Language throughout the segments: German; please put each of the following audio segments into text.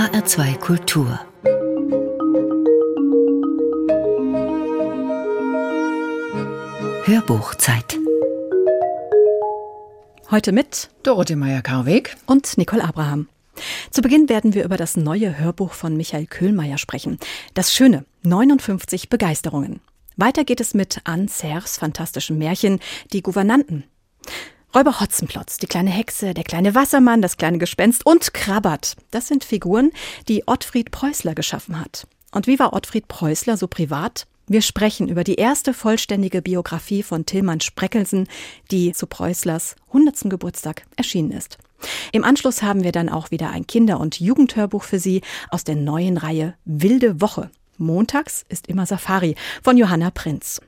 HR2 Kultur Hörbuchzeit Heute mit Dorothee Meyer-Karweg und Nicole Abraham. Zu Beginn werden wir über das neue Hörbuch von Michael Köhlmeier sprechen. Das schöne 59 Begeisterungen. Weiter geht es mit Anne Serres fantastischem Märchen Die Gouvernanten. Räuber Hotzenplotz, die kleine Hexe, der kleine Wassermann, das kleine Gespenst und Krabbert. Das sind Figuren, die Ottfried Preußler geschaffen hat. Und wie war Ottfried Preußler so privat? Wir sprechen über die erste vollständige Biografie von Tillmann Spreckelsen, die zu Preußlers 100. Geburtstag erschienen ist. Im Anschluss haben wir dann auch wieder ein Kinder- und Jugendhörbuch für Sie aus der neuen Reihe Wilde Woche. Montags ist immer Safari von Johanna Prinz.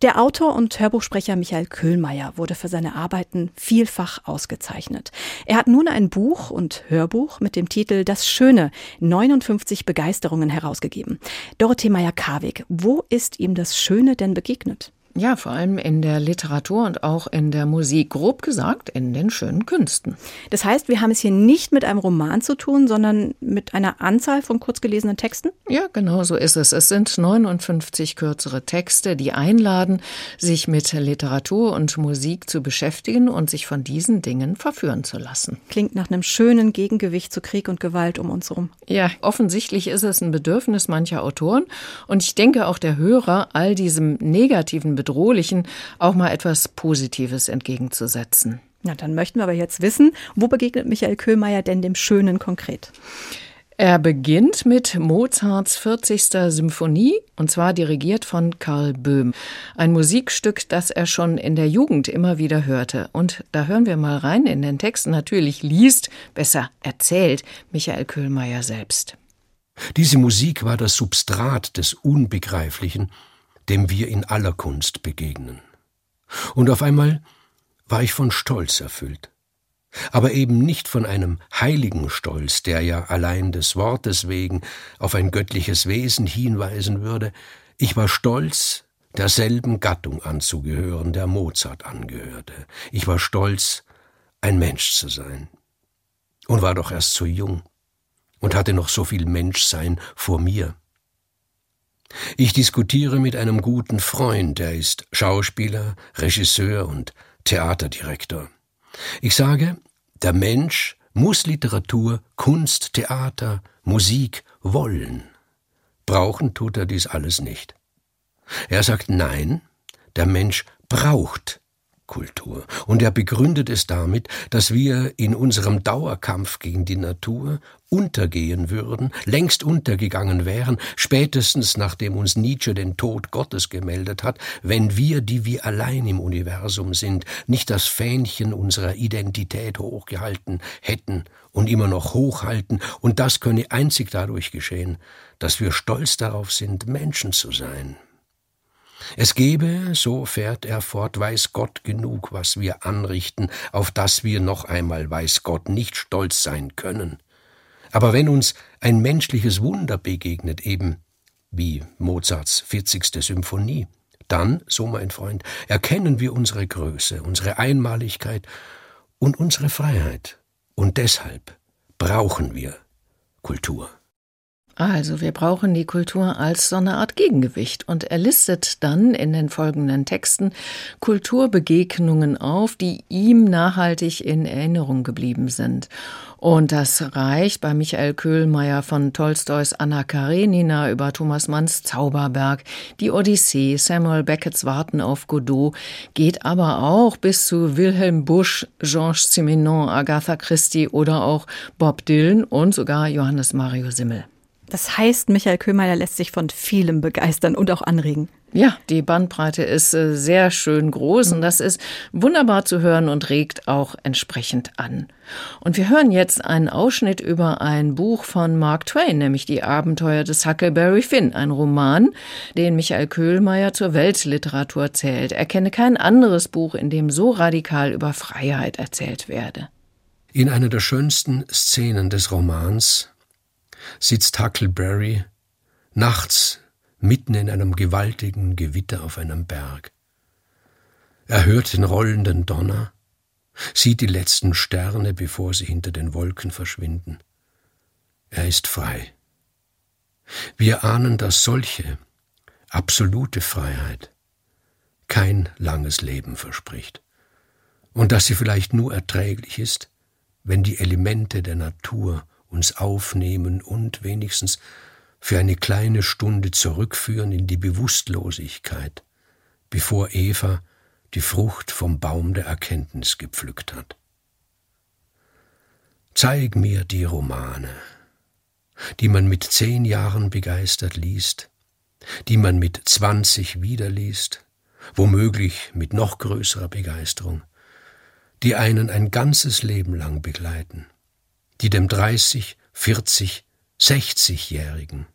Der Autor und Hörbuchsprecher Michael Köhlmeier wurde für seine Arbeiten vielfach ausgezeichnet. Er hat nun ein Buch und Hörbuch mit dem Titel Das Schöne, 59 Begeisterungen herausgegeben. Dorothee Meyer-Karwig, wo ist ihm das Schöne denn begegnet? Ja, vor allem in der Literatur und auch in der Musik, grob gesagt in den schönen Künsten. Das heißt, wir haben es hier nicht mit einem Roman zu tun, sondern mit einer Anzahl von kurzgelesenen Texten? Ja, genau so ist es. Es sind 59 kürzere Texte, die einladen, sich mit Literatur und Musik zu beschäftigen und sich von diesen Dingen verführen zu lassen. Klingt nach einem schönen Gegengewicht zu Krieg und Gewalt um uns herum. Ja, offensichtlich ist es ein Bedürfnis mancher Autoren und ich denke auch der Hörer all diesem negativen Bedürfnis Bedrohlichen auch mal etwas Positives entgegenzusetzen. Na, dann möchten wir aber jetzt wissen, wo begegnet Michael Köhlmeier denn dem Schönen konkret? Er beginnt mit Mozarts 40. Symphonie und zwar dirigiert von Karl Böhm. Ein Musikstück, das er schon in der Jugend immer wieder hörte. Und da hören wir mal rein in den Text. Natürlich liest, besser erzählt Michael Köhlmeier selbst. Diese Musik war das Substrat des Unbegreiflichen, dem wir in aller Kunst begegnen. Und auf einmal war ich von Stolz erfüllt. Aber eben nicht von einem heiligen Stolz, der ja allein des Wortes wegen auf ein göttliches Wesen hinweisen würde. Ich war stolz, derselben Gattung anzugehören, der Mozart angehörte. Ich war stolz, ein Mensch zu sein. Und war doch erst so jung und hatte noch so viel Menschsein vor mir. Ich diskutiere mit einem guten Freund, er ist Schauspieler, Regisseur und Theaterdirektor. Ich sage, der Mensch muss Literatur, Kunst, Theater, Musik wollen. Brauchen tut er dies alles nicht. Er sagt nein, der Mensch braucht Kultur. Und er begründet es damit, dass wir in unserem Dauerkampf gegen die Natur untergehen würden, längst untergegangen wären, spätestens nachdem uns Nietzsche den Tod Gottes gemeldet hat, wenn wir, die wir allein im Universum sind, nicht das Fähnchen unserer Identität hochgehalten hätten und immer noch hochhalten, und das könne einzig dadurch geschehen, dass wir stolz darauf sind, Menschen zu sein. Es gebe, so fährt er fort, weiß Gott genug, was wir anrichten, auf das wir noch einmal, weiß Gott, nicht stolz sein können. Aber wenn uns ein menschliches Wunder begegnet, eben wie Mozarts 40. Symphonie, dann, so mein Freund, erkennen wir unsere Größe, unsere Einmaligkeit und unsere Freiheit. Und deshalb brauchen wir Kultur. Also wir brauchen die Kultur als so eine Art Gegengewicht. Und er listet dann in den folgenden Texten Kulturbegegnungen auf, die ihm nachhaltig in Erinnerung geblieben sind. Und das reicht bei Michael Köhlmeier von Tolstois Anna Karenina über Thomas Manns Zauberberg, die Odyssee, Samuel Becketts Warten auf Godot, geht aber auch bis zu Wilhelm Busch, Georges Simenon, Agatha Christie oder auch Bob Dylan und sogar Johannes Mario Simmel. Das heißt, Michael Köhmeier lässt sich von vielem begeistern und auch anregen. Ja, die Bandbreite ist äh, sehr schön groß und das ist wunderbar zu hören und regt auch entsprechend an. Und wir hören jetzt einen Ausschnitt über ein Buch von Mark Twain, nämlich die Abenteuer des Huckleberry Finn, ein Roman, den Michael Köhlmeier zur Weltliteratur zählt. Er kenne kein anderes Buch, in dem so radikal über Freiheit erzählt werde. In einer der schönsten Szenen des Romans sitzt Huckleberry nachts mitten in einem gewaltigen Gewitter auf einem Berg. Er hört den rollenden Donner, sieht die letzten Sterne, bevor sie hinter den Wolken verschwinden. er ist frei. Wir ahnen, dass solche absolute Freiheit kein langes Leben verspricht und dass sie vielleicht nur erträglich ist, wenn die Elemente der Natur uns aufnehmen und wenigstens für eine kleine Stunde zurückführen in die Bewusstlosigkeit, bevor Eva die Frucht vom Baum der Erkenntnis gepflückt hat. Zeig mir die Romane, die man mit zehn Jahren begeistert liest, die man mit zwanzig wieder liest, womöglich mit noch größerer Begeisterung, die einen ein ganzes Leben lang begleiten, die dem dreißig, vierzig, sechzigjährigen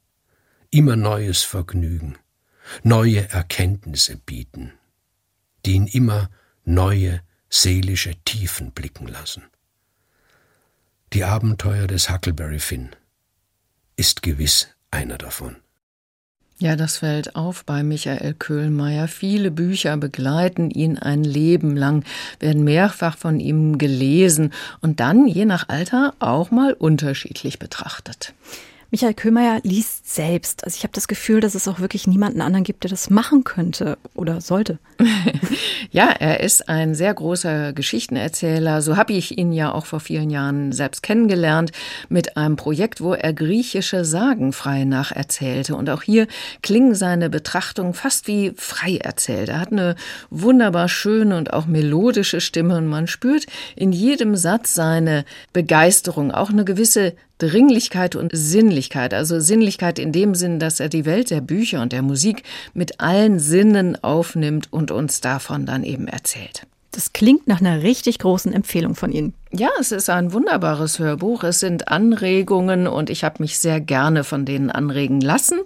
immer neues Vergnügen, neue Erkenntnisse bieten, die ihn immer neue seelische Tiefen blicken lassen. Die Abenteuer des Huckleberry Finn ist gewiss einer davon. Ja, das fällt auf bei Michael Köhlmeier. Viele Bücher begleiten ihn ein Leben lang, werden mehrfach von ihm gelesen und dann, je nach Alter, auch mal unterschiedlich betrachtet. Michael Köhmeier liest selbst. Also ich habe das Gefühl, dass es auch wirklich niemanden anderen gibt, der das machen könnte oder sollte. ja, er ist ein sehr großer Geschichtenerzähler. So habe ich ihn ja auch vor vielen Jahren selbst kennengelernt mit einem Projekt, wo er griechische Sagen frei nacherzählte. Und auch hier klingen seine Betrachtungen fast wie frei erzählt. Er hat eine wunderbar schöne und auch melodische Stimme und man spürt in jedem Satz seine Begeisterung, auch eine gewisse Dringlichkeit und Sinnlichkeit. Also Sinnlichkeit in dem Sinn, dass er die Welt der Bücher und der Musik mit allen Sinnen aufnimmt und uns davon dann eben erzählt. Das klingt nach einer richtig großen Empfehlung von Ihnen. Ja, es ist ein wunderbares Hörbuch. Es sind Anregungen und ich habe mich sehr gerne von denen anregen lassen.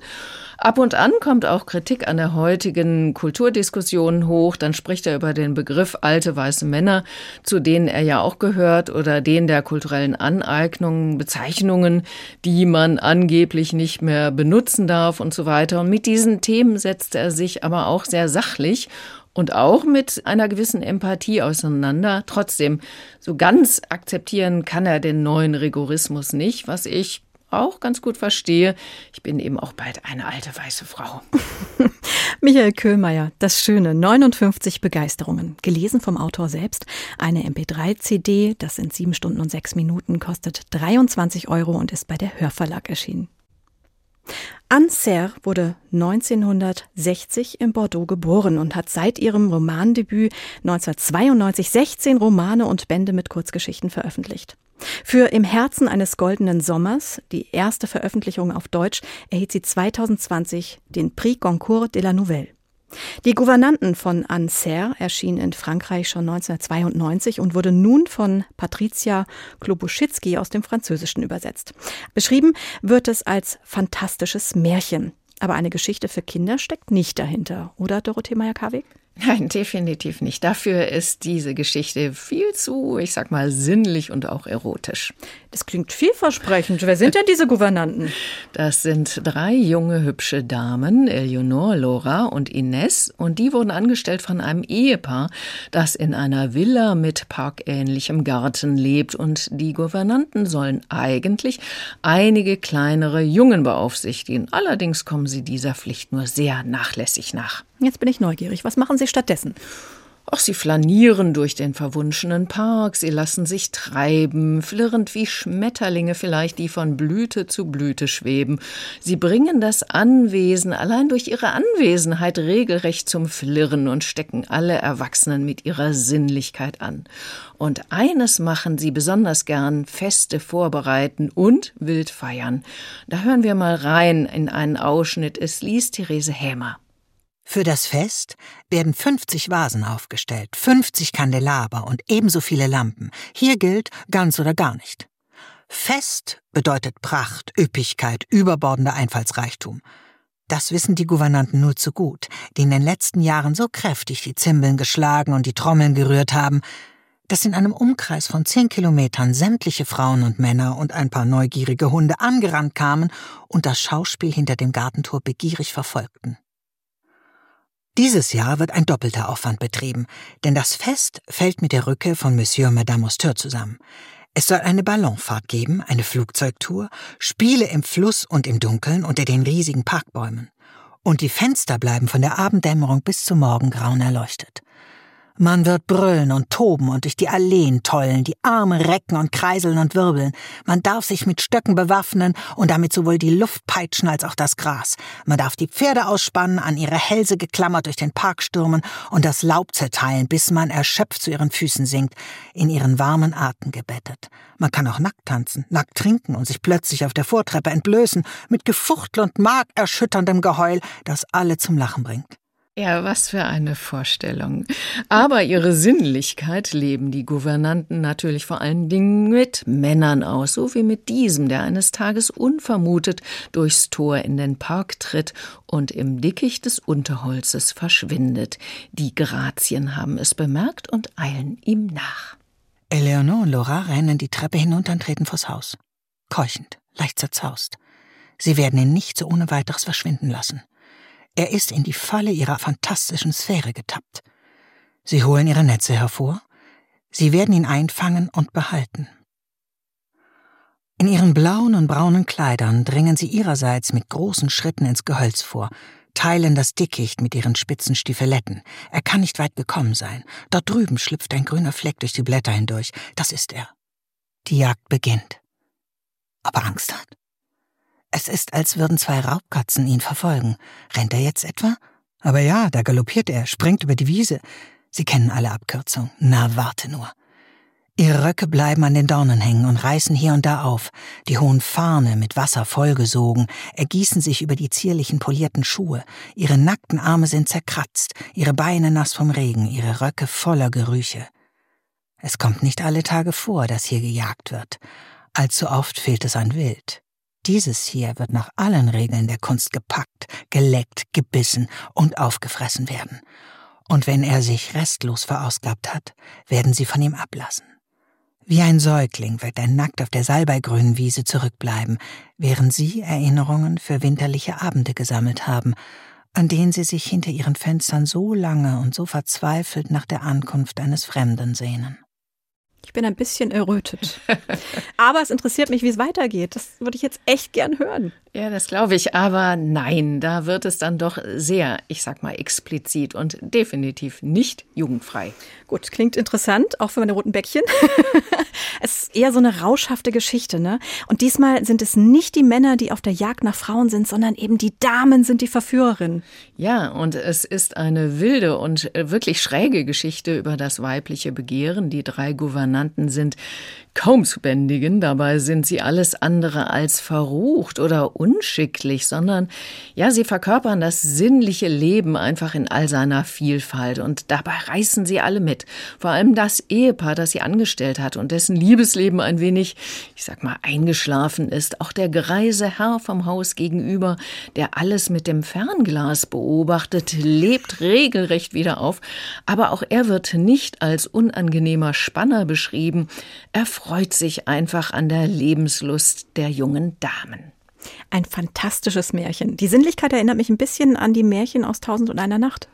Ab und an kommt auch Kritik an der heutigen Kulturdiskussion hoch. Dann spricht er über den Begriff alte weiße Männer, zu denen er ja auch gehört, oder den der kulturellen Aneignungen, Bezeichnungen, die man angeblich nicht mehr benutzen darf und so weiter. Und mit diesen Themen setzt er sich aber auch sehr sachlich und auch mit einer gewissen Empathie auseinander. Trotzdem, so ganz akzeptieren kann er den neuen Rigorismus nicht, was ich auch ganz gut verstehe. Ich bin eben auch bald eine alte weiße Frau. Michael Köhlmeier, das Schöne, 59 Begeisterungen. Gelesen vom Autor selbst. Eine MP3-CD, das sind sieben Stunden und sechs Minuten, kostet 23 Euro und ist bei der Hörverlag erschienen. Anne Serre wurde 1960 in Bordeaux geboren und hat seit ihrem Romandebüt 1992 16 Romane und Bände mit Kurzgeschichten veröffentlicht. Für Im Herzen eines goldenen Sommers, die erste Veröffentlichung auf Deutsch, erhielt sie 2020 den Prix Goncourt de la Nouvelle. Die Gouvernanten von Anne Serre erschien in Frankreich schon 1992 und wurde nun von Patricia Klobuschitzky aus dem Französischen übersetzt. Beschrieben wird es als fantastisches Märchen. Aber eine Geschichte für Kinder steckt nicht dahinter, oder Dorothee Meyer-Karweg? Nein, definitiv nicht. Dafür ist diese Geschichte viel zu, ich sag mal, sinnlich und auch erotisch. Das klingt vielversprechend. Wer sind denn diese Gouvernanten? Das sind drei junge, hübsche Damen, Eleonore, Laura und Ines. Und die wurden angestellt von einem Ehepaar, das in einer Villa mit parkähnlichem Garten lebt. Und die Gouvernanten sollen eigentlich einige kleinere Jungen beaufsichtigen. Allerdings kommen sie dieser Pflicht nur sehr nachlässig nach. Jetzt bin ich neugierig. Was machen Sie stattdessen? Ach, sie flanieren durch den verwunschenen Park, sie lassen sich treiben, flirrend wie Schmetterlinge vielleicht, die von Blüte zu Blüte schweben. Sie bringen das Anwesen allein durch ihre Anwesenheit regelrecht zum Flirren und stecken alle Erwachsenen mit ihrer Sinnlichkeit an. Und eines machen sie besonders gern, Feste vorbereiten und wild feiern. Da hören wir mal rein in einen Ausschnitt. Es liest Therese Hämer. Für das Fest werden 50 Vasen aufgestellt, 50 Kandelaber und ebenso viele Lampen. Hier gilt ganz oder gar nicht. Fest bedeutet Pracht, Üppigkeit, überbordender Einfallsreichtum. Das wissen die Gouvernanten nur zu gut, die in den letzten Jahren so kräftig die Zimbeln geschlagen und die Trommeln gerührt haben, dass in einem Umkreis von zehn Kilometern sämtliche Frauen und Männer und ein paar neugierige Hunde angerannt kamen und das Schauspiel hinter dem Gartentor begierig verfolgten. Dieses Jahr wird ein doppelter Aufwand betrieben, denn das Fest fällt mit der Rückkehr von Monsieur und Madame Auster zusammen. Es soll eine Ballonfahrt geben, eine Flugzeugtour, Spiele im Fluss und im Dunkeln unter den riesigen Parkbäumen. Und die Fenster bleiben von der Abenddämmerung bis zum Morgengrauen erleuchtet. Man wird brüllen und toben und durch die Alleen tollen, die Arme recken und kreiseln und wirbeln. Man darf sich mit Stöcken bewaffnen und damit sowohl die Luft peitschen als auch das Gras. Man darf die Pferde ausspannen, an ihre Hälse geklammert durch den Park stürmen und das Laub zerteilen, bis man erschöpft zu ihren Füßen sinkt, in ihren warmen Atem gebettet. Man kann auch nackt tanzen, nackt trinken und sich plötzlich auf der Vortreppe entblößen, mit Gefuchtel und markerschütterndem Geheul, das alle zum Lachen bringt. Ja, was für eine Vorstellung. Aber ihre Sinnlichkeit leben die Gouvernanten natürlich vor allen Dingen mit Männern aus, so wie mit diesem, der eines Tages unvermutet durchs Tor in den Park tritt und im Dickicht des Unterholzes verschwindet. Die Grazien haben es bemerkt und eilen ihm nach. Eleonore und Laura rennen die Treppe hinunter und treten vors Haus. Keuchend, leicht zerzaust. Sie werden ihn nicht so ohne weiteres verschwinden lassen. Er ist in die Falle ihrer fantastischen Sphäre getappt. Sie holen ihre Netze hervor, sie werden ihn einfangen und behalten. In ihren blauen und braunen Kleidern dringen sie ihrerseits mit großen Schritten ins Gehölz vor, teilen das Dickicht mit ihren spitzen Stiefeletten. Er kann nicht weit gekommen sein. Dort drüben schlüpft ein grüner Fleck durch die Blätter hindurch. Das ist er. Die Jagd beginnt. Ob er Angst hat? Es ist, als würden zwei Raubkatzen ihn verfolgen. Rennt er jetzt etwa? Aber ja, da galoppiert er, springt über die Wiese. Sie kennen alle Abkürzungen. Na, warte nur. Ihre Röcke bleiben an den Dornen hängen und reißen hier und da auf, die hohen Farne mit Wasser vollgesogen, ergießen sich über die zierlichen polierten Schuhe, ihre nackten Arme sind zerkratzt, ihre Beine nass vom Regen, ihre Röcke voller Gerüche. Es kommt nicht alle Tage vor, dass hier gejagt wird. Allzu oft fehlt es an Wild. Dieses hier wird nach allen Regeln der Kunst gepackt, geleckt, gebissen und aufgefressen werden. Und wenn er sich restlos verausgabt hat, werden sie von ihm ablassen. Wie ein Säugling wird er nackt auf der salbeigrünen Wiese zurückbleiben, während sie Erinnerungen für winterliche Abende gesammelt haben, an denen sie sich hinter ihren Fenstern so lange und so verzweifelt nach der Ankunft eines Fremden sehnen. Ich bin ein bisschen errötet. Aber es interessiert mich, wie es weitergeht. Das würde ich jetzt echt gern hören. Ja, das glaube ich. Aber nein, da wird es dann doch sehr, ich sag mal, explizit und definitiv nicht jugendfrei. Gut, klingt interessant, auch für meine roten Bäckchen. es ist eher so eine rauschhafte Geschichte, ne? Und diesmal sind es nicht die Männer, die auf der Jagd nach Frauen sind, sondern eben die Damen sind die Verführerinnen. Ja, und es ist eine wilde und wirklich schräge Geschichte über das weibliche Begehren. Die drei Gouvernanten sind kaum zu bändigen, dabei sind sie alles andere als verrucht oder unschicklich, sondern ja, sie verkörpern das sinnliche Leben einfach in all seiner Vielfalt und dabei reißen sie alle mit. Vor allem das Ehepaar, das sie angestellt hat und dessen Liebesleben ein wenig, ich sag mal, eingeschlafen ist. Auch der greise Herr vom Haus gegenüber, der alles mit dem Fernglas beobachtet, lebt regelrecht wieder auf, aber auch er wird nicht als unangenehmer Spanner beschrieben. Er freut sich einfach an der Lebenslust der jungen Damen. Ein fantastisches Märchen. Die Sinnlichkeit erinnert mich ein bisschen an die Märchen aus Tausend und einer Nacht.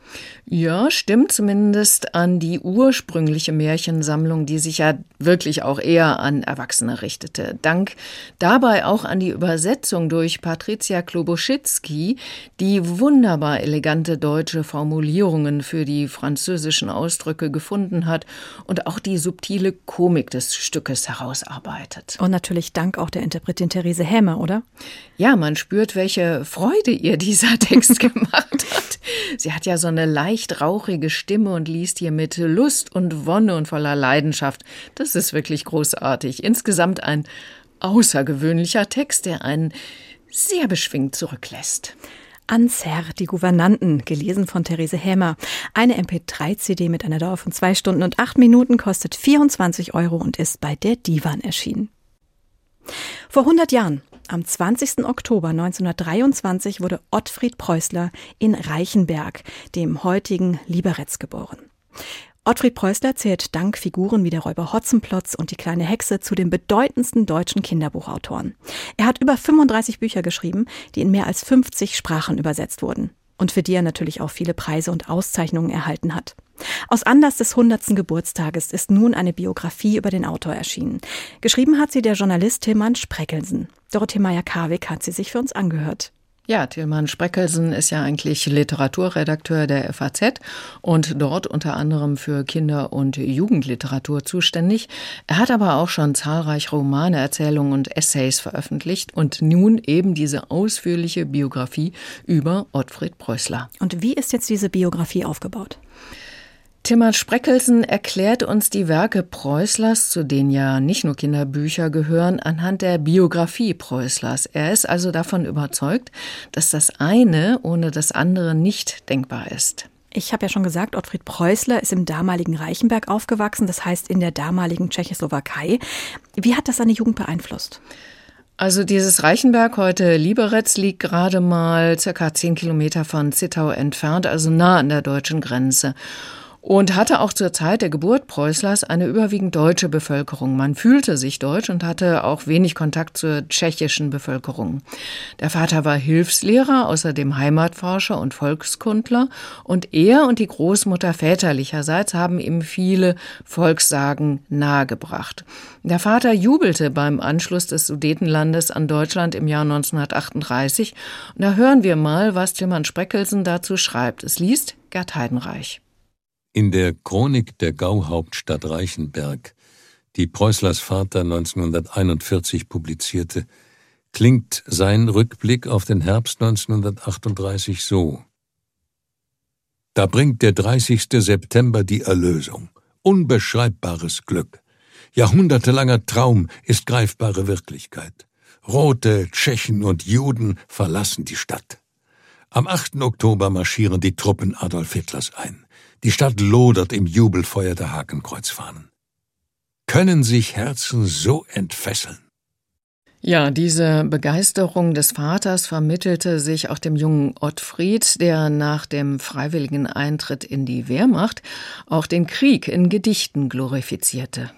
Ja, stimmt zumindest an die ursprüngliche Märchensammlung, die sich ja wirklich auch eher an Erwachsene richtete. Dank dabei auch an die Übersetzung durch Patricia Kloboschitzky, die wunderbar elegante deutsche Formulierungen für die französischen Ausdrücke gefunden hat und auch die subtile Komik des Stückes herausarbeitet. Und natürlich dank auch der Interpretin Therese Hämer, oder? Ja, man spürt, welche Freude ihr dieser Text gemacht hat. Sie hat ja so eine leicht rauchige Stimme und liest hier mit Lust und Wonne und voller Leidenschaft. Das ist wirklich großartig. Insgesamt ein außergewöhnlicher Text, der einen sehr beschwingt zurücklässt. Anser, die Gouvernanten, gelesen von Therese Hämer. Eine MP3-CD mit einer Dauer von zwei Stunden und acht Minuten kostet 24 Euro und ist bei der Divan erschienen. Vor 100 Jahren am 20. Oktober 1923 wurde Ottfried Preußler in Reichenberg, dem heutigen Liberetz, geboren. Ottfried Preußler zählt dank Figuren wie der Räuber Hotzenplotz und die kleine Hexe zu den bedeutendsten deutschen Kinderbuchautoren. Er hat über 35 Bücher geschrieben, die in mehr als 50 Sprachen übersetzt wurden. und für die er natürlich auch viele Preise und Auszeichnungen erhalten hat. Aus Anlass des 100. Geburtstages ist nun eine Biografie über den Autor erschienen. Geschrieben hat sie der Journalist Tilman Spreckelsen. Dorothee Meyer-Karwig hat sie sich für uns angehört. Ja, Tilman Spreckelsen ist ja eigentlich Literaturredakteur der FAZ und dort unter anderem für Kinder- und Jugendliteratur zuständig. Er hat aber auch schon zahlreiche Romane, Erzählungen und Essays veröffentlicht und nun eben diese ausführliche Biografie über Ottfried Preußler. Und wie ist jetzt diese Biografie aufgebaut? Timmer Spreckelsen erklärt uns die Werke Preußlers, zu denen ja nicht nur Kinderbücher gehören, anhand der Biografie Preußlers. Er ist also davon überzeugt, dass das eine ohne das andere nicht denkbar ist. Ich habe ja schon gesagt, Ottfried Preußler ist im damaligen Reichenberg aufgewachsen, das heißt in der damaligen Tschechoslowakei. Wie hat das seine Jugend beeinflusst? Also dieses Reichenberg, heute Liberec, liegt gerade mal circa zehn Kilometer von Zittau entfernt, also nah an der deutschen Grenze und hatte auch zur Zeit der Geburt Preußlers eine überwiegend deutsche Bevölkerung. Man fühlte sich deutsch und hatte auch wenig Kontakt zur tschechischen Bevölkerung. Der Vater war Hilfslehrer, außerdem Heimatforscher und Volkskundler und er und die Großmutter väterlicherseits haben ihm viele Volkssagen nahegebracht. Der Vater jubelte beim Anschluss des Sudetenlandes an Deutschland im Jahr 1938 und da hören wir mal, was Tilman Spreckelsen dazu schreibt. Es liest Gerd Heidenreich. In der Chronik der Gauhauptstadt Reichenberg, die Preußlers Vater 1941 publizierte, klingt sein Rückblick auf den Herbst 1938 so. Da bringt der 30. September die Erlösung. Unbeschreibbares Glück. Jahrhundertelanger Traum ist greifbare Wirklichkeit. Rote, Tschechen und Juden verlassen die Stadt. Am 8. Oktober marschieren die Truppen Adolf Hitlers ein. Die Stadt lodert im Jubelfeuer der Hakenkreuzfahnen. Können sich Herzen so entfesseln? Ja, diese Begeisterung des Vaters vermittelte sich auch dem jungen Ottfried, der nach dem freiwilligen Eintritt in die Wehrmacht auch den Krieg in Gedichten glorifizierte.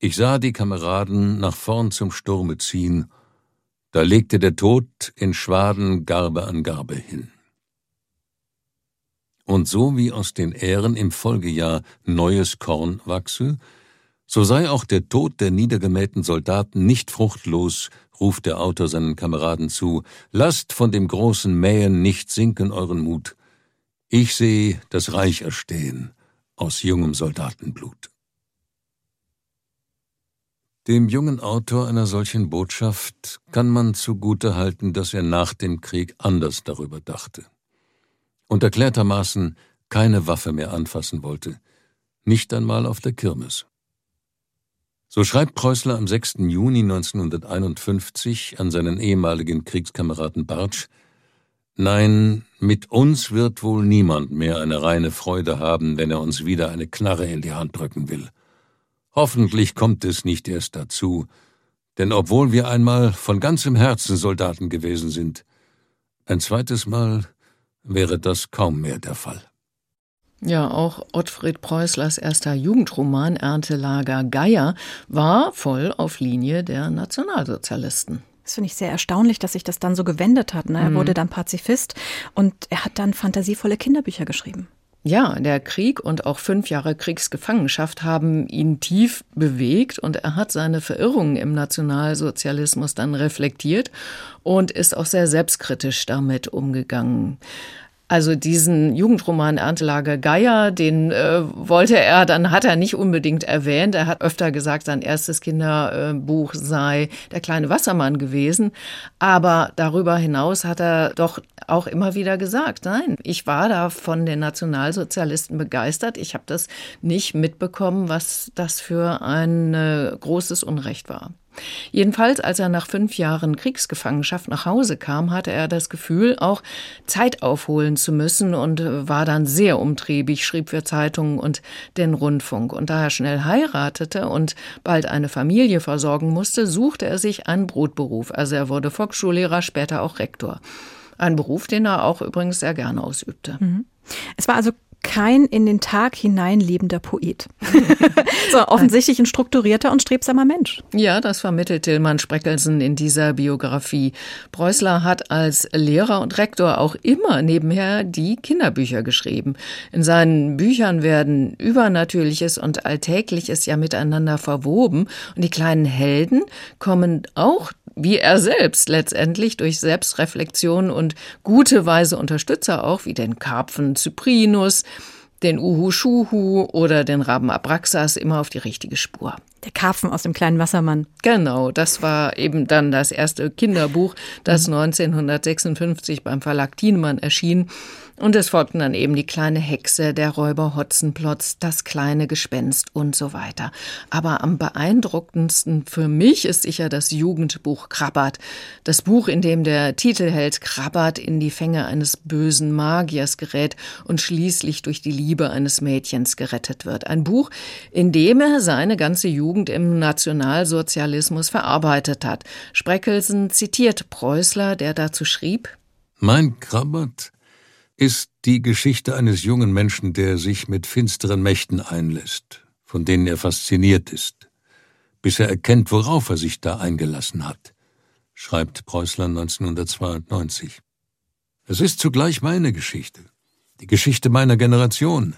Ich sah die Kameraden nach vorn zum Sturme ziehen, da legte der Tod in Schwaden Garbe an Garbe hin. Und so wie aus den Ähren im Folgejahr neues Korn wachse, so sei auch der Tod der niedergemähten Soldaten nicht fruchtlos, ruft der Autor seinen Kameraden zu, lasst von dem großen Mähen nicht sinken euren Mut. Ich sehe das Reich erstehen aus jungem Soldatenblut. Dem jungen Autor einer solchen Botschaft kann man zugute halten, dass er nach dem Krieg anders darüber dachte und erklärtermaßen keine Waffe mehr anfassen wollte, nicht einmal auf der Kirmes. So schreibt Preußler am 6. Juni 1951 an seinen ehemaligen Kriegskameraden Bartsch, Nein, mit uns wird wohl niemand mehr eine reine Freude haben, wenn er uns wieder eine Knarre in die Hand drücken will. Hoffentlich kommt es nicht erst dazu, denn obwohl wir einmal von ganzem Herzen Soldaten gewesen sind, ein zweites Mal wäre das kaum mehr der Fall. Ja, auch Ottfried Preußlers erster Jugendroman Erntelager Geier war voll auf Linie der Nationalsozialisten. Das finde ich sehr erstaunlich, dass sich das dann so gewendet hat. Ne? Er mhm. wurde dann Pazifist und er hat dann fantasievolle Kinderbücher geschrieben. Ja, der Krieg und auch fünf Jahre Kriegsgefangenschaft haben ihn tief bewegt und er hat seine Verirrungen im Nationalsozialismus dann reflektiert und ist auch sehr selbstkritisch damit umgegangen. Also diesen Jugendroman Erntelager Geier, den äh, wollte er, dann hat er nicht unbedingt erwähnt. Er hat öfter gesagt, sein erstes Kinderbuch sei Der kleine Wassermann gewesen. Aber darüber hinaus hat er doch auch immer wieder gesagt, nein, ich war da von den Nationalsozialisten begeistert. Ich habe das nicht mitbekommen, was das für ein äh, großes Unrecht war. Jedenfalls, als er nach fünf Jahren Kriegsgefangenschaft nach Hause kam, hatte er das Gefühl, auch Zeit aufholen zu müssen und war dann sehr umtriebig, schrieb für Zeitungen und den Rundfunk. Und da er schnell heiratete und bald eine Familie versorgen musste, suchte er sich einen Brotberuf. Also er wurde Volksschullehrer, später auch Rektor. Ein Beruf, den er auch übrigens sehr gerne ausübte. Mhm. Es war also kein in den Tag hinein lebender Poet. so offensichtlich ein strukturierter und strebsamer Mensch. Ja, das vermittelt Tillmann Spreckelsen in dieser Biografie. Preußler hat als Lehrer und Rektor auch immer nebenher die Kinderbücher geschrieben. In seinen Büchern werden Übernatürliches und Alltägliches ja miteinander verwoben und die kleinen Helden kommen auch wie er selbst letztendlich durch Selbstreflexion und gute weise Unterstützer auch, wie den Karpfen Cyprinus, den Uhu Schuhu oder den Raben Abraxas immer auf die richtige Spur. Der Karpfen aus dem kleinen Wassermann. Genau, das war eben dann das erste Kinderbuch, das 1956 beim Verlag Thienemann erschien und es folgten dann eben die kleine Hexe, der Räuber Hotzenplotz, das kleine Gespenst und so weiter. Aber am beeindruckendsten für mich ist sicher das Jugendbuch Krabbert. Das Buch, in dem der Titelheld Krabbert in die Fänge eines bösen Magiers gerät und schließlich durch die Liebe eines Mädchens gerettet wird. Ein Buch, in dem er seine ganze Jugend im Nationalsozialismus verarbeitet hat. Spreckelsen zitiert Preußler, der dazu schrieb, Mein Krabbert ist die Geschichte eines jungen Menschen, der sich mit finsteren Mächten einlässt, von denen er fasziniert ist, bis er erkennt, worauf er sich da eingelassen hat, schreibt Preußler 1992. Es ist zugleich meine Geschichte, die Geschichte meiner Generation.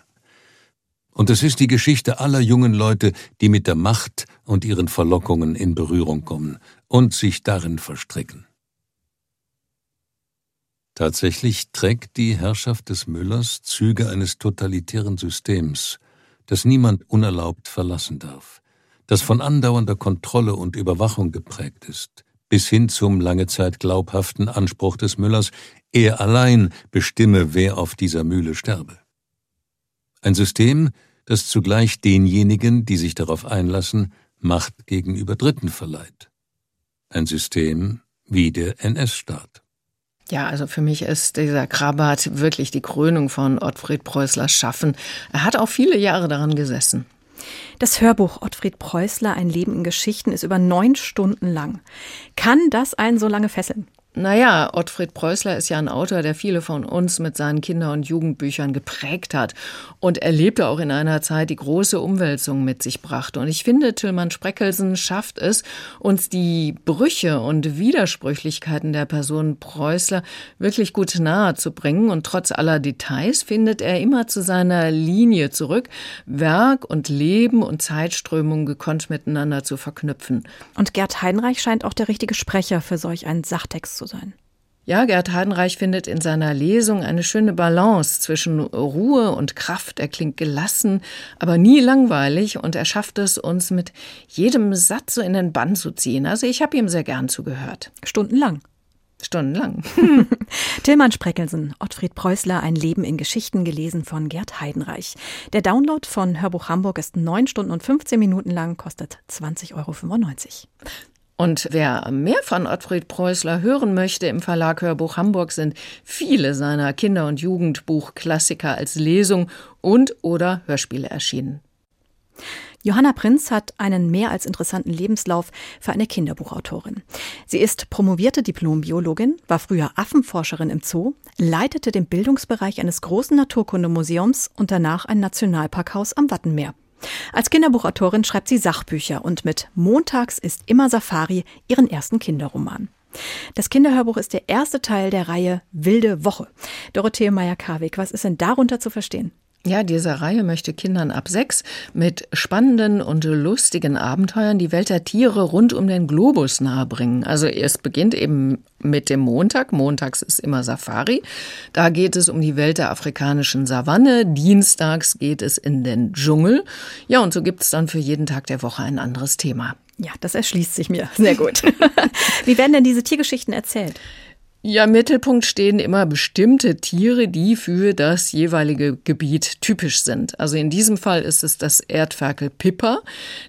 Und es ist die Geschichte aller jungen Leute, die mit der Macht und ihren Verlockungen in Berührung kommen und sich darin verstricken. Tatsächlich trägt die Herrschaft des Müllers Züge eines totalitären Systems, das niemand unerlaubt verlassen darf, das von andauernder Kontrolle und Überwachung geprägt ist, bis hin zum lange Zeit glaubhaften Anspruch des Müllers, er allein bestimme, wer auf dieser Mühle sterbe. Ein System, das zugleich denjenigen, die sich darauf einlassen, Macht gegenüber Dritten verleiht. Ein System wie der NS-Staat. Ja, also für mich ist dieser Krabat wirklich die Krönung von Ottfried Preußlers Schaffen. Er hat auch viele Jahre daran gesessen. Das Hörbuch Ottfried Preußler Ein Leben in Geschichten ist über neun Stunden lang. Kann das einen so lange fesseln? Naja, Ottfried Preußler ist ja ein Autor, der viele von uns mit seinen Kinder- und Jugendbüchern geprägt hat und er lebte auch in einer Zeit, die große Umwälzungen mit sich brachte. Und ich finde, Tillmann Spreckelsen schafft es, uns die Brüche und Widersprüchlichkeiten der Person Preußler wirklich gut nahe zu bringen. Und trotz aller Details findet er immer zu seiner Linie zurück, Werk und Leben und Zeitströmung gekonnt miteinander zu verknüpfen. Und Gerd Heinreich scheint auch der richtige Sprecher für solch einen Sachtext zu sein. Ja, Gerd Heidenreich findet in seiner Lesung eine schöne Balance zwischen Ruhe und Kraft. Er klingt gelassen, aber nie langweilig und er schafft es, uns mit jedem Satz so in den Bann zu ziehen. Also ich habe ihm sehr gern zugehört. Stundenlang. Stundenlang. Tillmann Spreckelsen, Ottfried Preußler, ein Leben in Geschichten gelesen von Gerd Heidenreich. Der Download von Hörbuch Hamburg ist 9 Stunden und 15 Minuten lang, kostet 20,95 Euro. Und wer mehr von Ottfried Preußler hören möchte, im Verlag Hörbuch Hamburg sind viele seiner Kinder- und Jugendbuchklassiker als Lesung und oder Hörspiele erschienen. Johanna Prinz hat einen mehr als interessanten Lebenslauf für eine Kinderbuchautorin. Sie ist promovierte Diplombiologin, war früher Affenforscherin im Zoo, leitete den Bildungsbereich eines großen Naturkundemuseums und danach ein Nationalparkhaus am Wattenmeer. Als Kinderbuchautorin schreibt sie Sachbücher und mit Montags ist immer Safari ihren ersten Kinderroman. Das Kinderhörbuch ist der erste Teil der Reihe Wilde Woche. Dorothee Meyer-Karwig, was ist denn darunter zu verstehen? Ja, diese Reihe möchte Kindern ab sechs mit spannenden und lustigen Abenteuern die Welt der Tiere rund um den Globus nahebringen. Also es beginnt eben mit dem Montag. Montags ist immer Safari. Da geht es um die Welt der afrikanischen Savanne. Dienstags geht es in den Dschungel. Ja, und so gibt es dann für jeden Tag der Woche ein anderes Thema. Ja, das erschließt sich mir. Sehr gut. Wie werden denn diese Tiergeschichten erzählt? Ja, im Mittelpunkt stehen immer bestimmte Tiere, die für das jeweilige Gebiet typisch sind. Also in diesem Fall ist es das Erdferkel Pippa,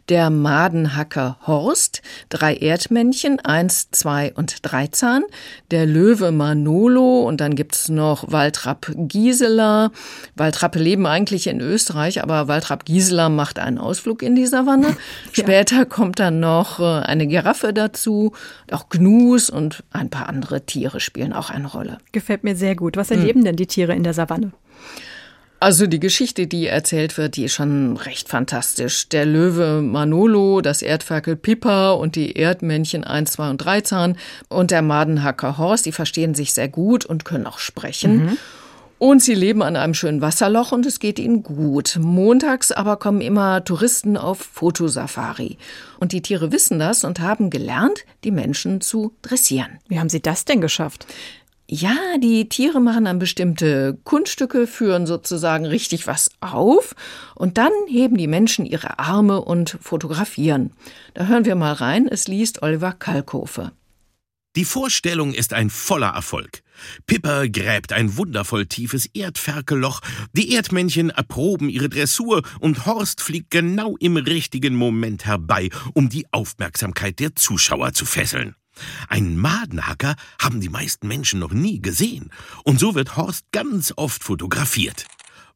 der Madenhacker Horst, drei Erdmännchen, eins, zwei und drei Zahn, der Löwe Manolo und dann gibt's noch Waltrapp Gisela. Waltrappe leben eigentlich in Österreich, aber Waltrapp Gisela macht einen Ausflug in die Savanne. Später ja. kommt dann noch äh, eine Giraffe dazu, auch Gnus und ein paar andere Tiere spielen auch eine Rolle. Gefällt mir sehr gut. Was erleben hm. denn die Tiere in der Savanne? Also die Geschichte, die erzählt wird, die ist schon recht fantastisch. Der Löwe Manolo, das Erdferkel Pippa und die Erdmännchen 1, 2 und 3 Zahn und der Madenhacker Horst, die verstehen sich sehr gut und können auch sprechen. Mhm. Und sie leben an einem schönen Wasserloch und es geht ihnen gut. Montags aber kommen immer Touristen auf Fotosafari. Und die Tiere wissen das und haben gelernt, die Menschen zu dressieren. Wie haben sie das denn geschafft? Ja, die Tiere machen dann bestimmte Kunststücke, führen sozusagen richtig was auf und dann heben die Menschen ihre Arme und fotografieren. Da hören wir mal rein, es liest Oliver Kalkofe. Die Vorstellung ist ein voller Erfolg. Pippa gräbt ein wundervoll tiefes Erdferkelloch, die Erdmännchen erproben ihre Dressur und Horst fliegt genau im richtigen Moment herbei, um die Aufmerksamkeit der Zuschauer zu fesseln. Einen Madenhacker haben die meisten Menschen noch nie gesehen, und so wird Horst ganz oft fotografiert.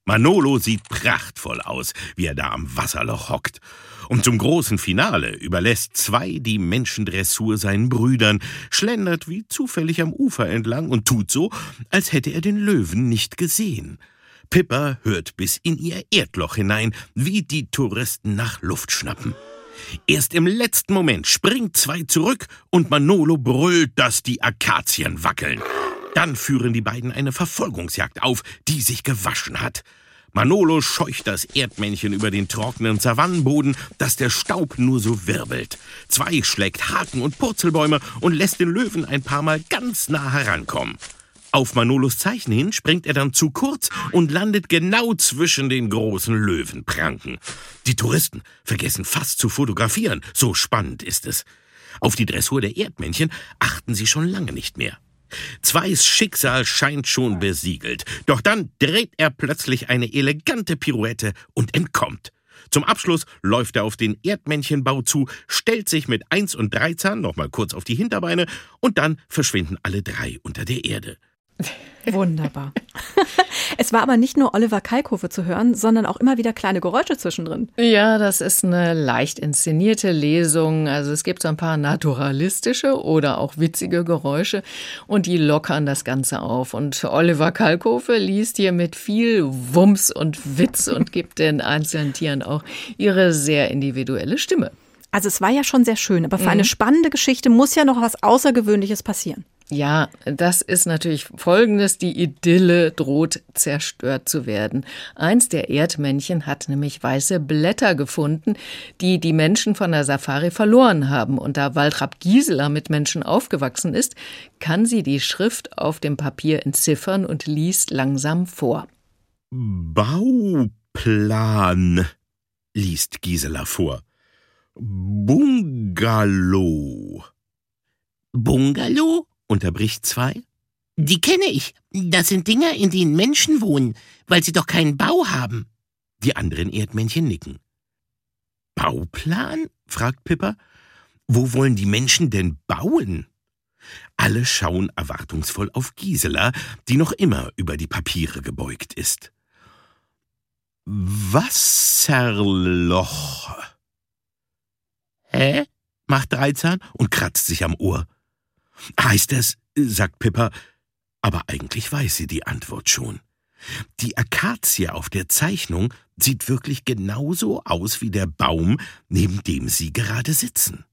Manolo sieht prachtvoll aus, wie er da am Wasserloch hockt. Und zum großen Finale überlässt zwei die Menschendressur seinen Brüdern, schlendert wie zufällig am Ufer entlang und tut so, als hätte er den Löwen nicht gesehen. Pippa hört bis in ihr Erdloch hinein, wie die Touristen nach Luft schnappen. Erst im letzten Moment springt zwei zurück und Manolo brüllt, dass die Akazien wackeln. Dann führen die beiden eine Verfolgungsjagd auf, die sich gewaschen hat. Manolo scheucht das Erdmännchen über den trockenen Savannenboden, dass der Staub nur so wirbelt. Zwei schlägt Haken und Purzelbäume und lässt den Löwen ein paar Mal ganz nah herankommen. Auf Manolos Zeichen hin springt er dann zu kurz und landet genau zwischen den großen Löwenpranken. Die Touristen vergessen fast zu fotografieren, so spannend ist es. Auf die Dressur der Erdmännchen achten sie schon lange nicht mehr. Zweis Schicksal scheint schon besiegelt, doch dann dreht er plötzlich eine elegante Pirouette und entkommt. Zum Abschluss läuft er auf den Erdmännchenbau zu, stellt sich mit eins und drei Zahn nochmal kurz auf die Hinterbeine und dann verschwinden alle drei unter der Erde. Wunderbar. Es war aber nicht nur Oliver Kalkofe zu hören, sondern auch immer wieder kleine Geräusche zwischendrin. Ja, das ist eine leicht inszenierte Lesung. Also es gibt so ein paar naturalistische oder auch witzige Geräusche und die lockern das Ganze auf. Und Oliver Kalkofe liest hier mit viel Wumms und Witz und gibt den einzelnen Tieren auch ihre sehr individuelle Stimme. Also es war ja schon sehr schön, aber für mhm. eine spannende Geschichte muss ja noch was Außergewöhnliches passieren. Ja, das ist natürlich Folgendes. Die Idylle droht zerstört zu werden. Eins der Erdmännchen hat nämlich weiße Blätter gefunden, die die Menschen von der Safari verloren haben. Und da Waldrapp Gisela mit Menschen aufgewachsen ist, kann sie die Schrift auf dem Papier entziffern und liest langsam vor. Bauplan, liest Gisela vor. Bungalow. Bungalow? unterbricht zwei. Die kenne ich. Das sind Dinger, in denen Menschen wohnen, weil sie doch keinen Bau haben. Die anderen Erdmännchen nicken. Bauplan? fragt Pippa. Wo wollen die Menschen denn bauen? Alle schauen erwartungsvoll auf Gisela, die noch immer über die Papiere gebeugt ist. Wasserloch. Hä? macht Dreizahn und kratzt sich am Ohr. Heißt es, sagt Pippa, aber eigentlich weiß sie die Antwort schon. Die Akazie auf der Zeichnung sieht wirklich genauso aus wie der Baum, neben dem sie gerade sitzen.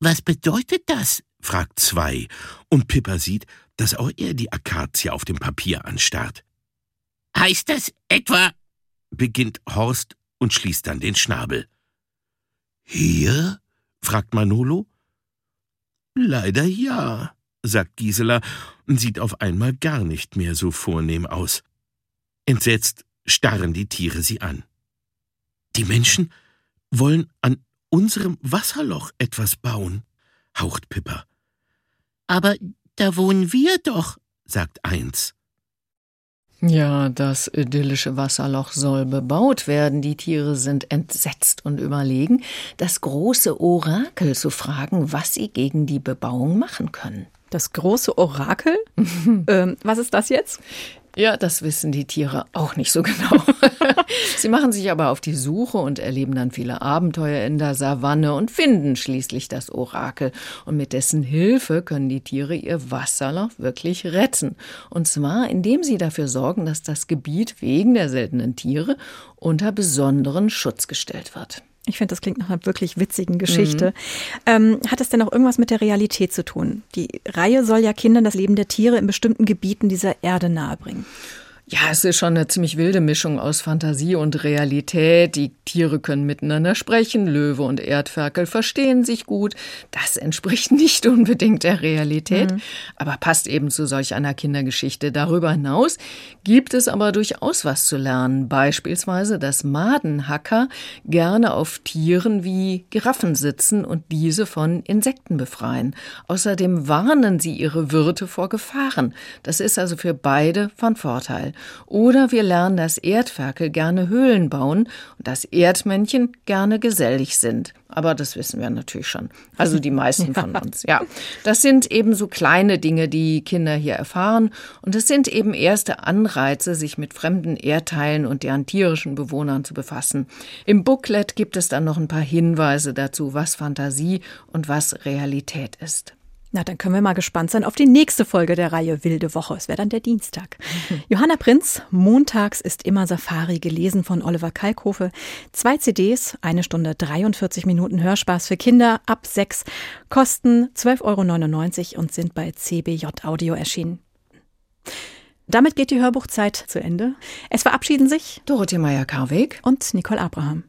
Was bedeutet das? fragt zwei, und Pippa sieht, dass auch er die Akazie auf dem Papier anstarrt. Heißt das etwa? beginnt Horst und schließt dann den Schnabel. Hier? fragt Manolo. Leider ja, sagt Gisela und sieht auf einmal gar nicht mehr so vornehm aus. Entsetzt starren die Tiere sie an. Die Menschen wollen an unserem Wasserloch etwas bauen, haucht Pippa. Aber da wohnen wir doch, sagt eins. Ja, das idyllische Wasserloch soll bebaut werden. Die Tiere sind entsetzt und überlegen, das große Orakel zu fragen, was sie gegen die Bebauung machen können. Das große Orakel? ähm, was ist das jetzt? Ja, das wissen die Tiere auch nicht so genau. Sie machen sich aber auf die Suche und erleben dann viele Abenteuer in der Savanne und finden schließlich das Orakel. Und mit dessen Hilfe können die Tiere ihr Wasserloch wirklich retten. Und zwar, indem sie dafür sorgen, dass das Gebiet wegen der seltenen Tiere unter besonderen Schutz gestellt wird. Ich finde, das klingt nach einer wirklich witzigen Geschichte. Mhm. Ähm, hat es denn auch irgendwas mit der Realität zu tun? Die Reihe soll ja Kindern das Leben der Tiere in bestimmten Gebieten dieser Erde nahebringen. Ja, es ist schon eine ziemlich wilde Mischung aus Fantasie und Realität. Die Tiere können miteinander sprechen, Löwe und Erdferkel verstehen sich gut. Das entspricht nicht unbedingt der Realität, mhm. aber passt eben zu solch einer Kindergeschichte. Darüber hinaus gibt es aber durchaus was zu lernen. Beispielsweise, dass Madenhacker gerne auf Tieren wie Giraffen sitzen und diese von Insekten befreien. Außerdem warnen sie ihre Wirte vor Gefahren. Das ist also für beide von Vorteil. Oder wir lernen, dass Erdferkel gerne Höhlen bauen und dass Erdmännchen gerne gesellig sind. Aber das wissen wir natürlich schon. Also die meisten von uns, ja. Das sind eben so kleine Dinge, die Kinder hier erfahren. Und es sind eben erste Anreize, sich mit fremden Erdteilen und deren tierischen Bewohnern zu befassen. Im Booklet gibt es dann noch ein paar Hinweise dazu, was Fantasie und was Realität ist. Na, dann können wir mal gespannt sein auf die nächste Folge der Reihe Wilde Woche. Es wäre dann der Dienstag. Mhm. Johanna Prinz, montags ist immer Safari, gelesen von Oliver Kalkofe. Zwei CDs, eine Stunde 43 Minuten Hörspaß für Kinder ab sechs, kosten 12,99 Euro und sind bei CBJ Audio erschienen. Damit geht die Hörbuchzeit zu Ende. Es verabschieden sich Dorothee Meyer-Karweg und Nicole Abraham.